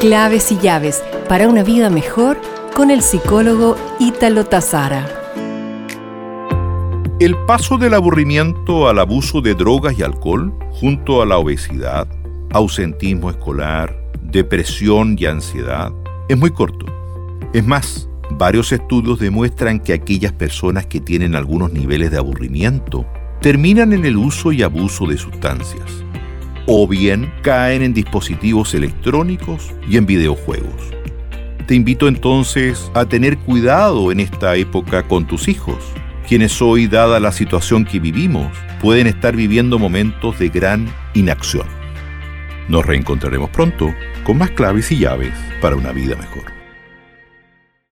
Claves y llaves para una vida mejor con el psicólogo Ítalo Tazara. El paso del aburrimiento al abuso de drogas y alcohol, junto a la obesidad, ausentismo escolar, depresión y ansiedad, es muy corto. Es más, varios estudios demuestran que aquellas personas que tienen algunos niveles de aburrimiento terminan en el uso y abuso de sustancias o bien caen en dispositivos electrónicos y en videojuegos. Te invito entonces a tener cuidado en esta época con tus hijos, quienes hoy, dada la situación que vivimos, pueden estar viviendo momentos de gran inacción. Nos reencontraremos pronto con más claves y llaves para una vida mejor.